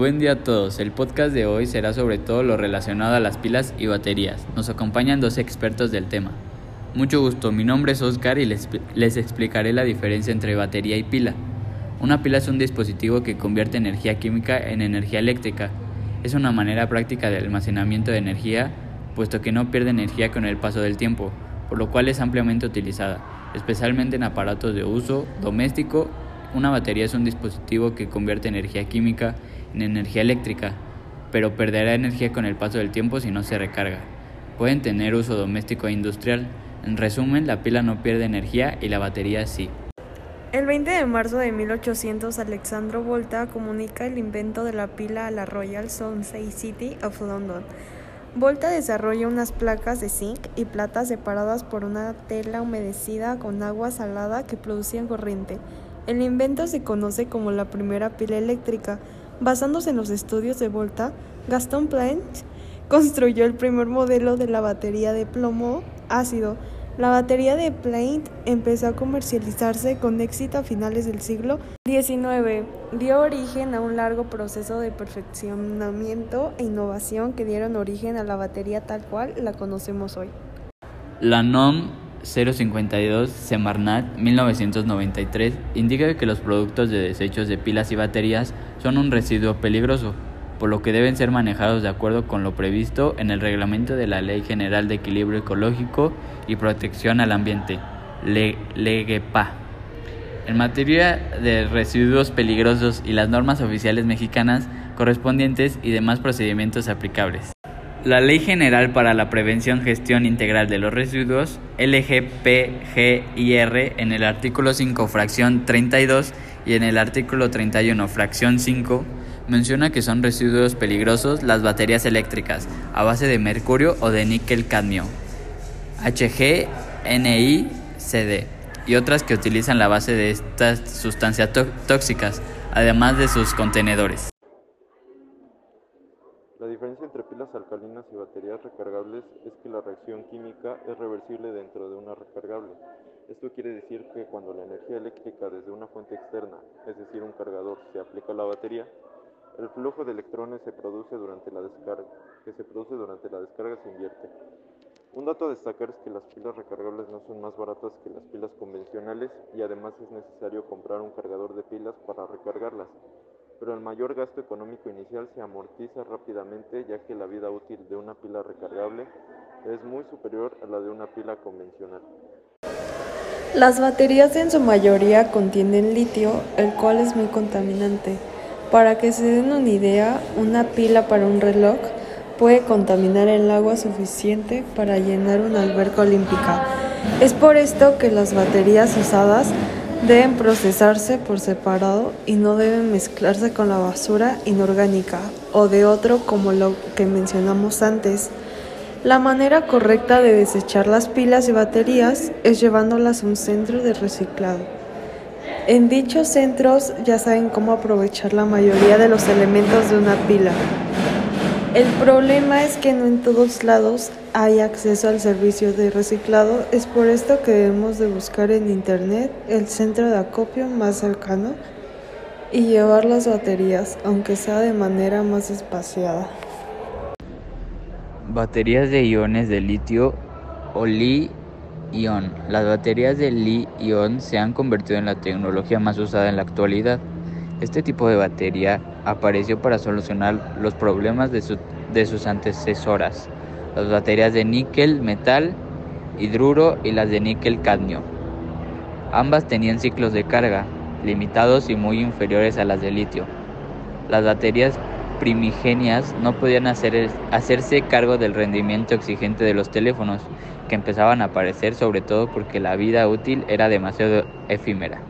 Buen día a todos. El podcast de hoy será sobre todo lo relacionado a las pilas y baterías. Nos acompañan dos expertos del tema. Mucho gusto, mi nombre es Oscar y les, les, explicaré la diferencia entre batería y pila. Una pila es un dispositivo que convierte energía química en energía eléctrica. Es una manera práctica de almacenamiento de energía, puesto que no pierde energía con el paso del tiempo, por lo cual es ampliamente utilizada, especialmente en aparatos de uso doméstico una batería es un dispositivo que convierte energía química en energía eléctrica, pero perderá energía con el paso del tiempo si no se recarga. Pueden tener uso doméstico e industrial. En resumen, la pila no pierde energía y la batería sí. El 20 de marzo de 1800, Alexandro Volta comunica el invento de la pila a la Royal Society of London. Volta desarrolla unas placas de zinc y plata separadas por una tela humedecida con agua salada que producían corriente. El invento se conoce como la primera pila eléctrica. Basándose en los estudios de Volta, Gaston Planck construyó el primer modelo de la batería de plomo ácido. La batería de Planck empezó a comercializarse con éxito a finales del siglo XIX. Dio origen a un largo proceso de perfeccionamiento e innovación que dieron origen a la batería tal cual la conocemos hoy. La NOM 052 Semarnat 1993 indica que los productos de desechos de pilas y baterías son un residuo peligroso, por lo que deben ser manejados de acuerdo con lo previsto en el reglamento de la Ley General de Equilibrio Ecológico y Protección al Ambiente, LEGEPA. En materia de residuos peligrosos y las normas oficiales mexicanas correspondientes y demás procedimientos aplicables. La Ley General para la Prevención Gestión Integral de los Residuos, LGPGIR, en el artículo 5, fracción 32 y en el artículo 31, fracción 5, menciona que son residuos peligrosos las baterías eléctricas a base de mercurio o de níquel-cadmio, HG, NI, CD y otras que utilizan la base de estas sustancias tóxicas, además de sus contenedores. La alcalinas y baterías recargables es que la reacción química es reversible dentro de una recargable. Esto quiere decir que cuando la energía eléctrica desde una fuente externa, es decir, un cargador, se aplica a la batería, el flujo de electrones se produce durante la descarga, que se produce durante la descarga se invierte. Un dato a destacar es que las pilas recargables no son más baratas que las pilas convencionales y además es necesario comprar un cargador de pilas para recargarlas pero el mayor gasto económico inicial se amortiza rápidamente ya que la vida útil de una pila recargable es muy superior a la de una pila convencional. Las baterías en su mayoría contienen litio, el cual es muy contaminante. Para que se den una idea, una pila para un reloj puede contaminar el agua suficiente para llenar una alberca olímpica. Es por esto que las baterías usadas Deben procesarse por separado y no deben mezclarse con la basura inorgánica o de otro como lo que mencionamos antes. La manera correcta de desechar las pilas y baterías es llevándolas a un centro de reciclado. En dichos centros ya saben cómo aprovechar la mayoría de los elementos de una pila. El problema es que no en todos lados hay acceso al servicio de reciclado. Es por esto que debemos de buscar en internet el centro de acopio más cercano y llevar las baterías, aunque sea de manera más espaciada. Baterías de iones de litio o Li-ion. Las baterías de Li-ion se han convertido en la tecnología más usada en la actualidad. Este tipo de batería apareció para solucionar los problemas de, sus antecesoras, las baterías de níquel metal, hidruro y las de níquel cadmio. Ambas tenían ciclos de carga limitados y muy inferiores a las de litio. Las baterías primigenias no podían hacerse cargo del rendimiento exigente de los teléfonos, que empezaban a aparecer sobre todo porque la vida útil era demasiado efímera.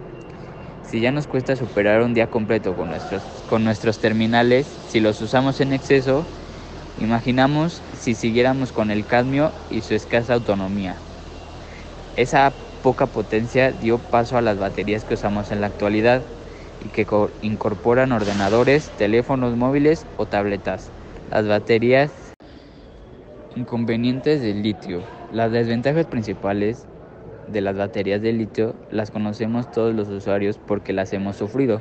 Si ya nos cuesta superar un día completo con nuestros, con nuestros terminales, si los usamos en exceso, imaginamos si siguiéramos con el cadmio y su escasa autonomía. Esa poca potencia dio paso a las baterías que usamos en la actualidad y que incorporan ordenadores, teléfonos móviles o tabletas. Las baterías inconvenientes del litio. Las desventajas principales de las baterías de litio las conocemos todos los usuarios porque las hemos sufrido.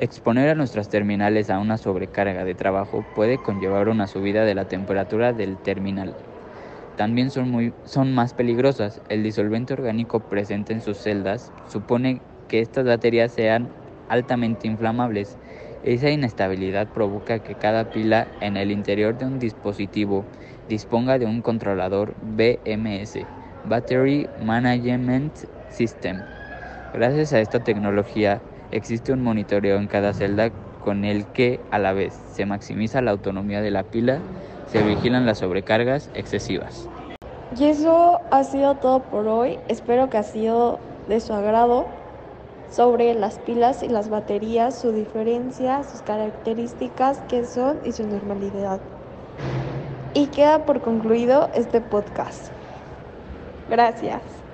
Exponer a nuestras terminales a una sobrecarga de trabajo puede conllevar una subida de la temperatura del terminal. También son, muy, son más peligrosas. El disolvente orgánico presente en sus celdas supone que estas baterías sean altamente inflamables. Esa inestabilidad provoca que cada pila en el interior de un dispositivo disponga de un controlador BMS, Battery Management System. Gracias a esta tecnología, Existe un monitoreo en cada celda con el que a la vez se maximiza la autonomía de la pila, se vigilan las sobrecargas excesivas. Y eso ha sido todo por hoy. Espero que ha sido de su agrado sobre las pilas y las baterías, su diferencia, sus características, qué son y su normalidad. Y queda por concluido este podcast. Gracias.